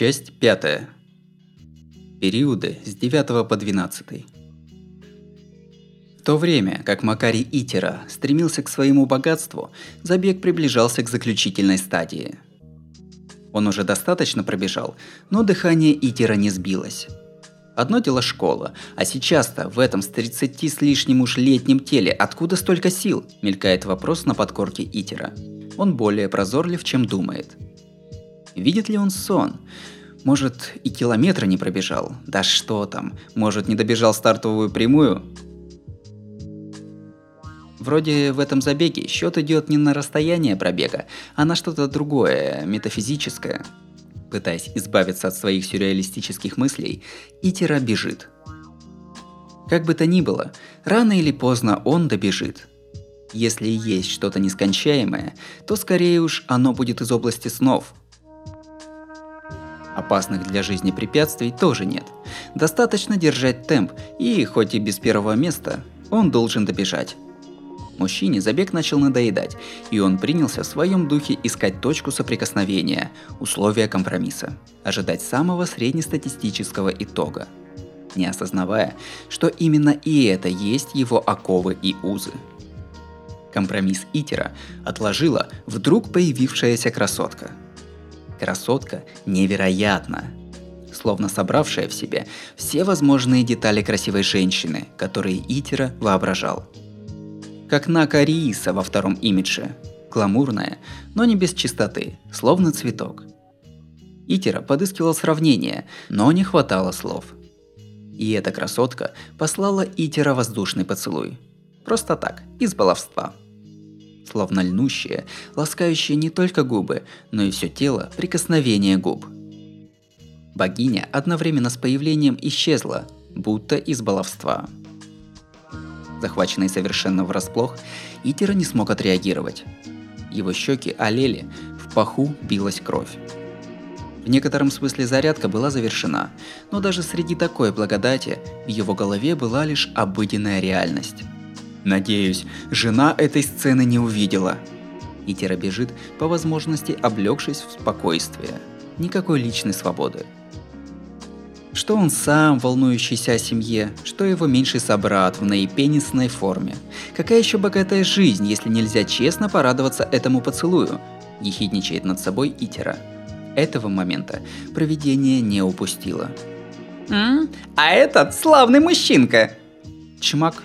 Часть пятая. Периоды с 9 по 12. В то время, как Макарий Итера стремился к своему богатству, забег приближался к заключительной стадии. Он уже достаточно пробежал, но дыхание Итера не сбилось. Одно дело школа, а сейчас-то в этом с 30 с лишним уж летнем теле откуда столько сил? Мелькает вопрос на подкорке Итера. Он более прозорлив, чем думает. Видит ли он сон? Может, и километра не пробежал? Да что там, может, не добежал стартовую прямую? Вроде в этом забеге счет идет не на расстояние пробега, а на что-то другое, метафизическое. Пытаясь избавиться от своих сюрреалистических мыслей, Итера бежит. Как бы то ни было, рано или поздно он добежит. Если есть что-то нескончаемое, то скорее уж оно будет из области снов. Опасных для жизни препятствий тоже нет. Достаточно держать темп, и хоть и без первого места, он должен добежать. Мужчине забег начал надоедать, и он принялся в своем духе искать точку соприкосновения, условия компромисса, ожидать самого среднестатистического итога, не осознавая, что именно и это есть его оковы и узы. Компромисс Итера отложила вдруг появившаяся красотка. Красотка невероятна, словно собравшая в себе все возможные детали красивой женщины, которые Итера воображал – как Нака Рииса во втором имидже. Гламурная, но не без чистоты, словно цветок. Итера подыскивал сравнение, но не хватало слов. И эта красотка послала Итера воздушный поцелуй. Просто так, из баловства. Словно льнущее, ласкающее не только губы, но и все тело прикосновение губ. Богиня одновременно с появлением исчезла, будто из баловства. Захваченный совершенно врасплох, Итера не смог отреагировать. Его щеки олели, в паху билась кровь. В некотором смысле зарядка была завершена, но даже среди такой благодати в его голове была лишь обыденная реальность. Надеюсь, жена этой сцены не увидела. Итера бежит, по возможности облегшись в спокойствие. Никакой личной свободы. Что он сам, волнующийся о семье, что его меньший собрат в наипенисной форме. Какая еще богатая жизнь, если нельзя честно порадоваться этому поцелую? Ехидничает над собой Итера. Этого момента проведение не упустило. «М? А этот славный мужчинка!» Чмак.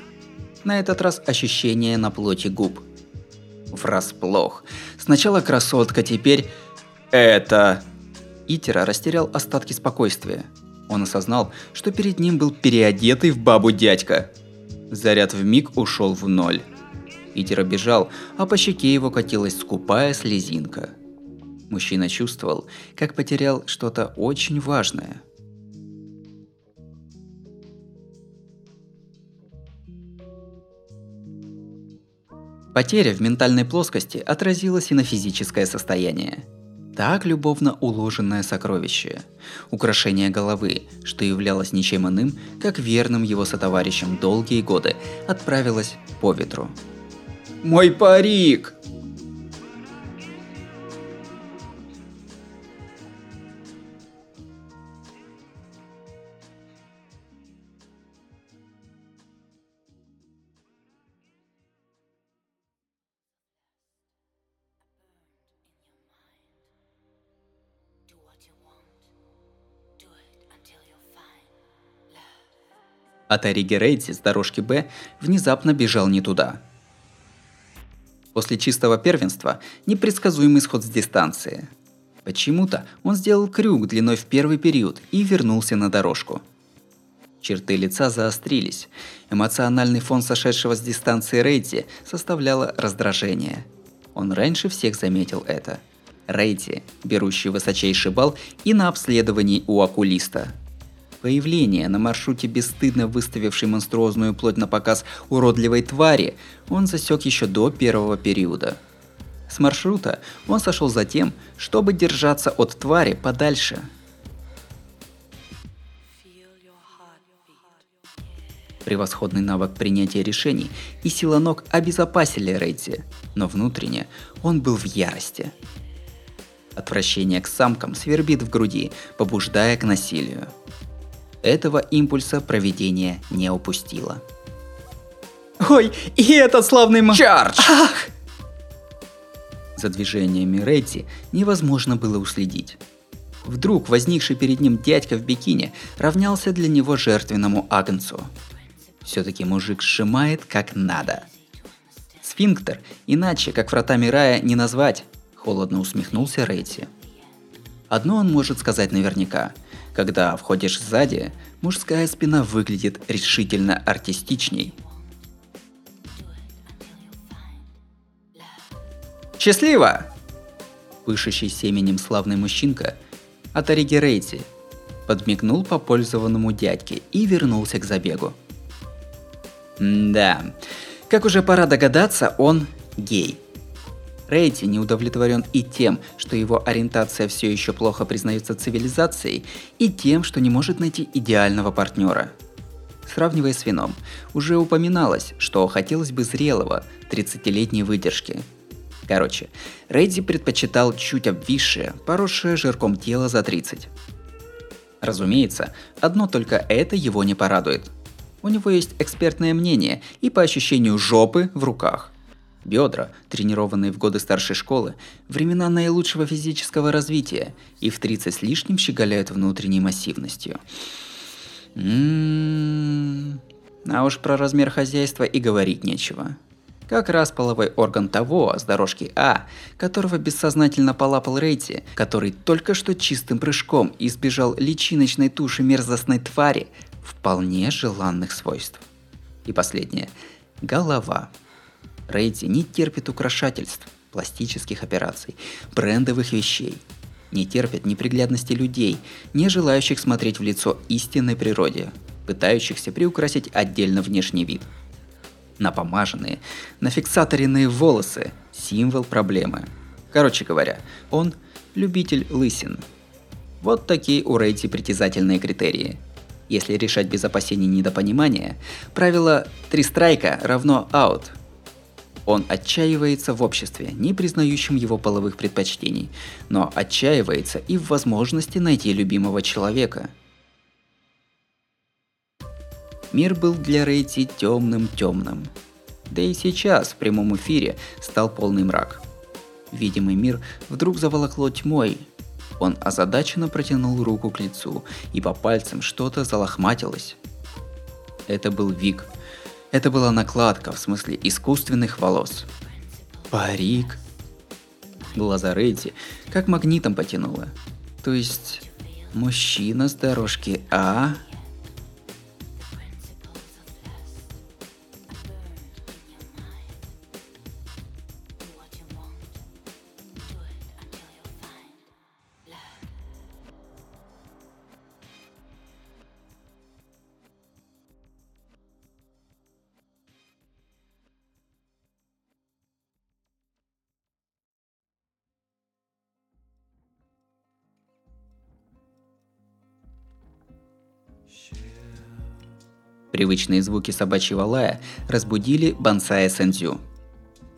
На этот раз ощущение на плоти губ. Врасплох. Сначала красотка, теперь... Это... Итера растерял остатки спокойствия. Он осознал, что перед ним был переодетый в бабу дядька. Заряд в миг ушел в ноль. Питер бежал, а по щеке его катилась скупая слезинка. Мужчина чувствовал, как потерял что-то очень важное. Потеря в ментальной плоскости отразилась и на физическое состояние – так любовно уложенное сокровище, украшение головы, что являлось ничем иным, как верным его сотоварищем долгие годы, отправилось по ветру. «Мой парик!» А Тариги Рейдзи с дорожки Б внезапно бежал не туда. После чистого первенства непредсказуемый исход с дистанции. Почему-то он сделал крюк длиной в первый период и вернулся на дорожку. Черты лица заострились. Эмоциональный фон сошедшего с дистанции Рейдзи составляло раздражение. Он раньше всех заметил это. Рейдзи, берущий высочайший балл и на обследовании у окулиста – появления на маршруте бесстыдно выставившей монструозную плоть на показ уродливой твари он засек еще до первого периода. С маршрута он сошел за тем, чтобы держаться от твари подальше. Превосходный навык принятия решений и сила ног обезопасили Рейдзи, но внутренне он был в ярости. Отвращение к самкам свербит в груди, побуждая к насилию. Этого импульса проведение не упустило. Ой, и этот славный ма... Чардж! Ах! За движениями Ретти невозможно было уследить. Вдруг возникший перед ним дядька в бикини равнялся для него жертвенному агнцу. Все-таки мужик сжимает как надо. Сфинктер, иначе, как вратами рая, не назвать, холодно усмехнулся Рейти. Одно он может сказать наверняка. Когда входишь сзади, мужская спина выглядит решительно артистичней. Счастливо! Пышущий семенем славный мужчинка от Ориги Рейти подмигнул попользованному дядьке и вернулся к забегу. Да, как уже пора догадаться, он гей. Рейти не удовлетворен и тем, что его ориентация все еще плохо признается цивилизацией, и тем, что не может найти идеального партнера. Сравнивая с вином, уже упоминалось, что хотелось бы зрелого, 30-летней выдержки. Короче, Рейди предпочитал чуть обвисшее, поросшее жирком тело за 30. Разумеется, одно только это его не порадует. У него есть экспертное мнение и по ощущению жопы в руках. Бедра, тренированные в годы старшей школы, времена наилучшего физического развития и в 30 с лишним щеголяют внутренней массивностью. М-м-м. А уж про размер хозяйства и говорить нечего. Как раз половой орган того с дорожки А, которого бессознательно полапал Рейти, который только что чистым прыжком избежал личиночной туши мерзостной твари, вполне желанных свойств. И последнее. Голова. Рейти не терпит украшательств, пластических операций, брендовых вещей. Не терпит неприглядности людей, не желающих смотреть в лицо истинной природе, пытающихся приукрасить отдельно внешний вид. Напомаженные, нафиксаторенные волосы – символ проблемы. Короче говоря, он – любитель лысин. Вот такие у Рейти притязательные критерии. Если решать без опасений недопонимания, правило «три страйка равно аут», он отчаивается в обществе, не признающем его половых предпочтений, но отчаивается и в возможности найти любимого человека. Мир был для Рейти темным-темным. Да и сейчас в прямом эфире стал полный мрак. Видимый мир вдруг заволокло тьмой. Он озадаченно протянул руку к лицу, и по пальцам что-то залохматилось. Это был Вик – это была накладка, в смысле искусственных волос. Парик. Глаза Рэдди как магнитом потянуло. То есть, мужчина с дорожки А Привычные звуки собачьего лая разбудили Бансая Сэнзю.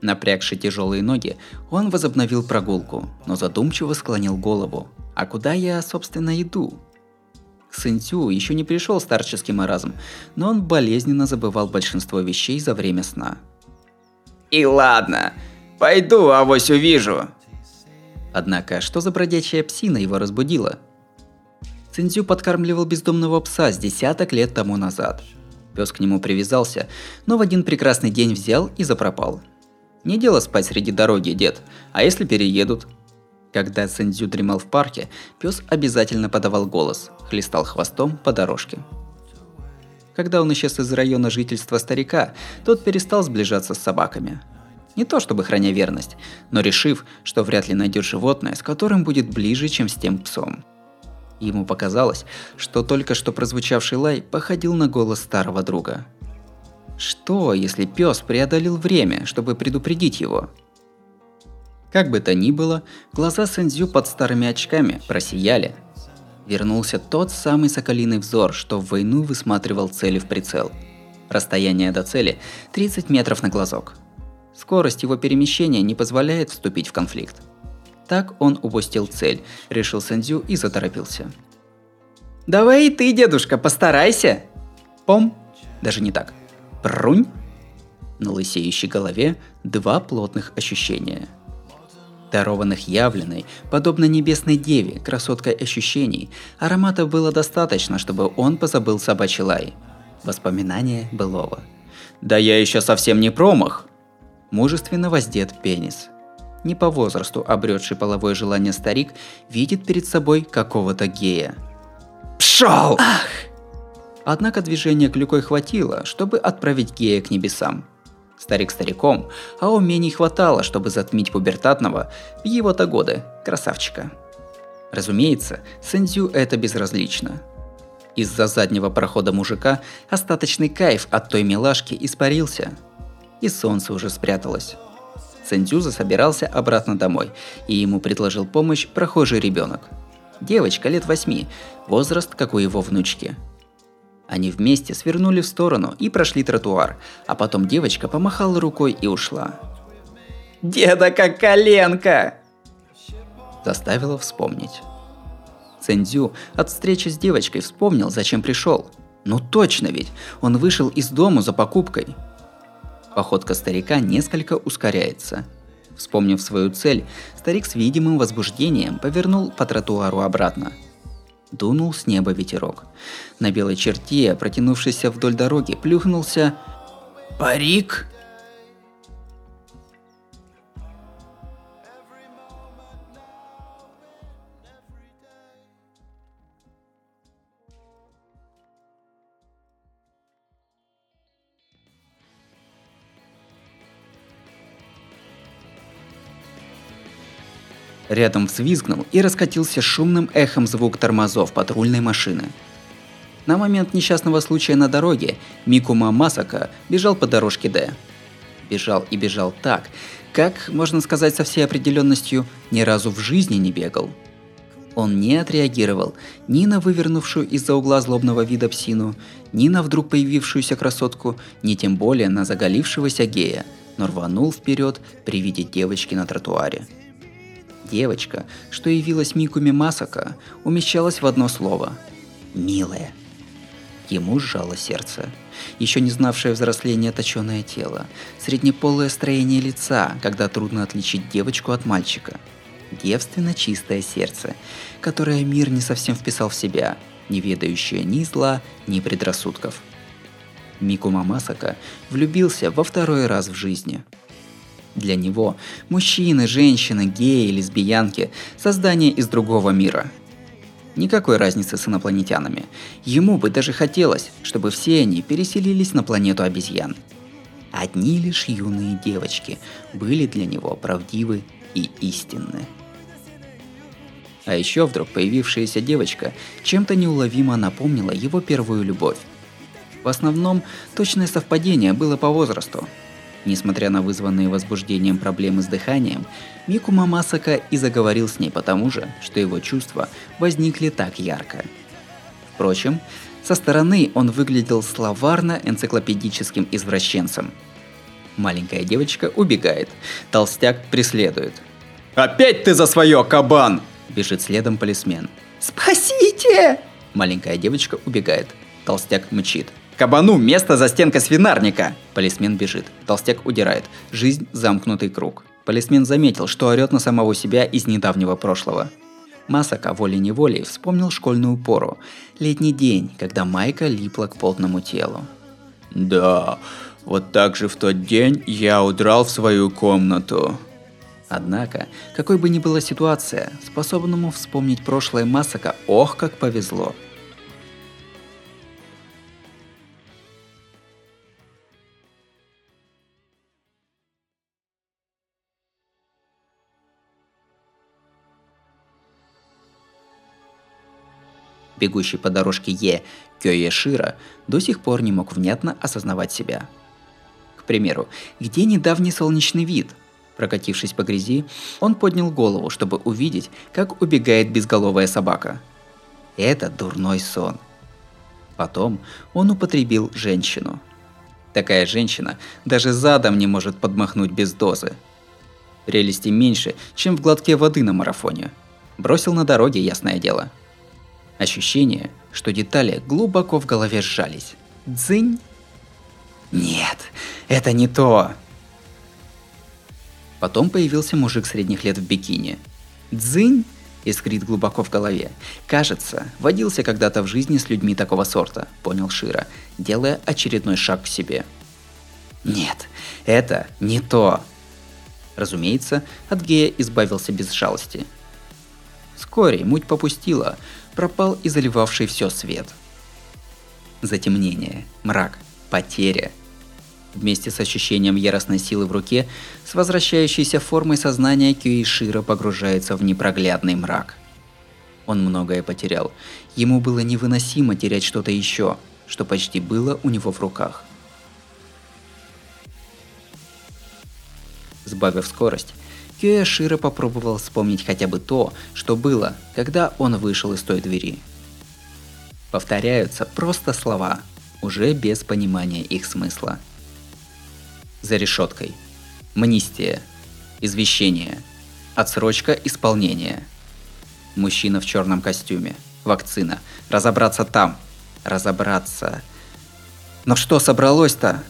Напрягши тяжелые ноги, он возобновил прогулку, но задумчиво склонил голову. «А куда я, собственно, иду?» К Сэнзю еще не пришел старческий маразм, но он болезненно забывал большинство вещей за время сна. «И ладно, пойду, авось увижу!» Однако, что за бродячая псина его разбудила? Цинзю подкармливал бездомного пса с десяток лет тому назад – Пес к нему привязался, но в один прекрасный день взял и запропал. Не дело спать среди дороги, дед, а если переедут? Когда Сэндзю дремал в парке, пес обязательно подавал голос, хлестал хвостом по дорожке. Когда он исчез из района жительства старика, тот перестал сближаться с собаками. Не то чтобы храня верность, но решив, что вряд ли найдет животное, с которым будет ближе, чем с тем псом. Ему показалось, что только что прозвучавший лай походил на голос старого друга. Что, если пес преодолел время, чтобы предупредить его? Как бы то ни было, глаза Сэнзю под старыми очками просияли. Вернулся тот самый соколиный взор, что в войну высматривал цели в прицел. Расстояние до цели 30 метров на глазок. Скорость его перемещения не позволяет вступить в конфликт. Так он упустил цель, решил Сэндзю и заторопился. Давай и ты, дедушка, постарайся. Пом. Даже не так. Прунь. На лысеющей голове два плотных ощущения. Дарованных явленной, подобно небесной деве, красоткой ощущений, аромата было достаточно, чтобы он позабыл собачий лай. Воспоминания былого. «Да я еще совсем не промах!» Мужественно воздет пенис. Не по возрасту обретший половое желание старик видит перед собой какого-то гея. Пшел! Ах! Однако движения клюкой хватило, чтобы отправить гея к небесам. Старик стариком, а умений хватало, чтобы затмить пубертатного в его-то годы красавчика. Разумеется, Сэндзю это безразлично. Из-за заднего прохода мужика остаточный кайф от той милашки испарился. И солнце уже спряталось. Сэндзю засобирался обратно домой, и ему предложил помощь прохожий ребенок. Девочка лет восьми, возраст как у его внучки – они вместе свернули в сторону и прошли тротуар, а потом девочка помахала рукой и ушла. «Деда как коленка!» Заставила вспомнить. Цендзю от встречи с девочкой вспомнил, зачем пришел. Ну точно ведь, он вышел из дома за покупкой. Походка старика несколько ускоряется. Вспомнив свою цель, старик с видимым возбуждением повернул по тротуару обратно – Дунул с неба ветерок. На белой черте, протянувшейся вдоль дороги, плюхнулся... Парик? Рядом взвизгнул и раскатился шумным эхом звук тормозов патрульной машины. На момент несчастного случая на дороге Микума Масака бежал по дорожке Д. Бежал и бежал так, как, можно сказать со всей определенностью, ни разу в жизни не бегал. Он не отреагировал ни на вывернувшую из-за угла злобного вида псину, ни на вдруг появившуюся красотку, ни тем более на заголившегося гея, но рванул вперед при виде девочки на тротуаре. Девочка, что явилась Микуми Масака, умещалась в одно слово – «милая». Ему сжало сердце. Еще не знавшее взросления точеное тело, среднеполое строение лица, когда трудно отличить девочку от мальчика. Девственно чистое сердце, которое мир не совсем вписал в себя, не ведающее ни зла, ни предрассудков. Микума Масака влюбился во второй раз в жизни – для него мужчины, женщины, геи, лесбиянки – создания из другого мира. Никакой разницы с инопланетянами. Ему бы даже хотелось, чтобы все они переселились на планету обезьян. Одни лишь юные девочки были для него правдивы и истинны. А еще вдруг появившаяся девочка чем-то неуловимо напомнила его первую любовь. В основном, точное совпадение было по возрасту – Несмотря на вызванные возбуждением проблемы с дыханием, Мику Мамасака и заговорил с ней потому же, что его чувства возникли так ярко. Впрочем, со стороны он выглядел словарно-энциклопедическим извращенцем. Маленькая девочка убегает, толстяк преследует. «Опять ты за свое, кабан!» Бежит следом полисмен. «Спасите!» Маленькая девочка убегает, толстяк мчит. Кабану место за стенкой свинарника. Полисмен бежит. Толстяк удирает. Жизнь – замкнутый круг. Полисмен заметил, что орет на самого себя из недавнего прошлого. Масака волей-неволей вспомнил школьную пору. Летний день, когда майка липла к потному телу. Да, вот так же в тот день я удрал в свою комнату. Однако, какой бы ни была ситуация, способному вспомнить прошлое Масака ох как повезло – бегущий по дорожке Е Кёешира, до сих пор не мог внятно осознавать себя. К примеру, где недавний солнечный вид? Прокатившись по грязи, он поднял голову, чтобы увидеть, как убегает безголовая собака. Это дурной сон. Потом он употребил женщину. Такая женщина даже задом не может подмахнуть без дозы. Прелести меньше, чем в глотке воды на марафоне. Бросил на дороге, ясное дело. Ощущение, что детали глубоко в голове сжались. Дзынь. Нет, это не то. Потом появился мужик средних лет в бикини. Дзынь искрит глубоко в голове. Кажется, водился когда-то в жизни с людьми такого сорта, понял Шира, делая очередной шаг к себе. Нет, это не то. Разумеется, от гея избавился без жалости. Вскоре муть попустила, пропал и заливавший все свет. Затемнение, мрак, потеря. Вместе с ощущением яростной силы в руке, с возвращающейся формой сознания Кюишира погружается в непроглядный мрак. Он многое потерял. Ему было невыносимо терять что-то еще, что почти было у него в руках. Сбавив скорость, Кюэшира попробовал вспомнить хотя бы то, что было, когда он вышел из той двери. Повторяются просто слова, уже без понимания их смысла. За решеткой. Мнистия. Извещение. Отсрочка исполнения. Мужчина в черном костюме. Вакцина. Разобраться там. Разобраться. Но что собралось-то?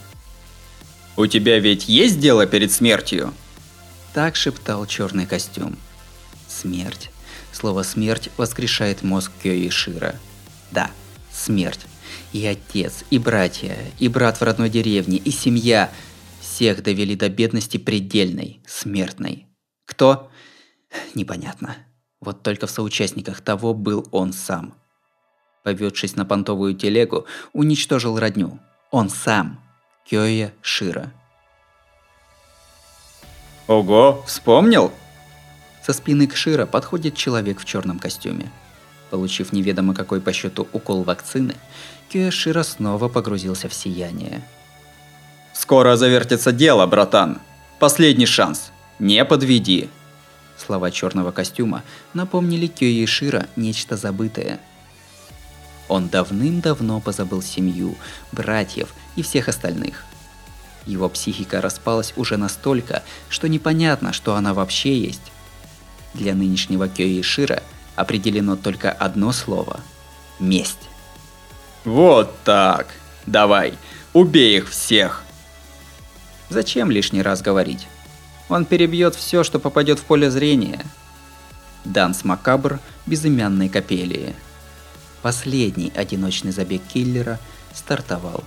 У тебя ведь есть дело перед смертью? Так шептал черный костюм. Смерть. Слово «смерть» воскрешает мозг Кёи Шира. Да, смерть. И отец, и братья, и брат в родной деревне, и семья. Всех довели до бедности предельной, смертной. Кто? Непонятно. Вот только в соучастниках того был он сам. Поведшись на понтовую телегу, уничтожил родню. Он сам. Кёя Шира. Ого, вспомнил? Со спины к Шира подходит человек в черном костюме. Получив неведомо какой по счету укол вакцины, Кёя Шира снова погрузился в сияние. Скоро завертится дело, братан. Последний шанс. Не подведи. Слова черного костюма напомнили Кёи Шира нечто забытое. Он давным-давно позабыл семью, братьев и всех остальных. Его психика распалась уже настолько, что непонятно, что она вообще есть. Для нынешнего Кёи Шира определено только одно слово – месть. Вот так. Давай, убей их всех. Зачем лишний раз говорить? Он перебьет все, что попадет в поле зрения. Данс Макабр безымянной капелии. Последний одиночный забег киллера стартовал.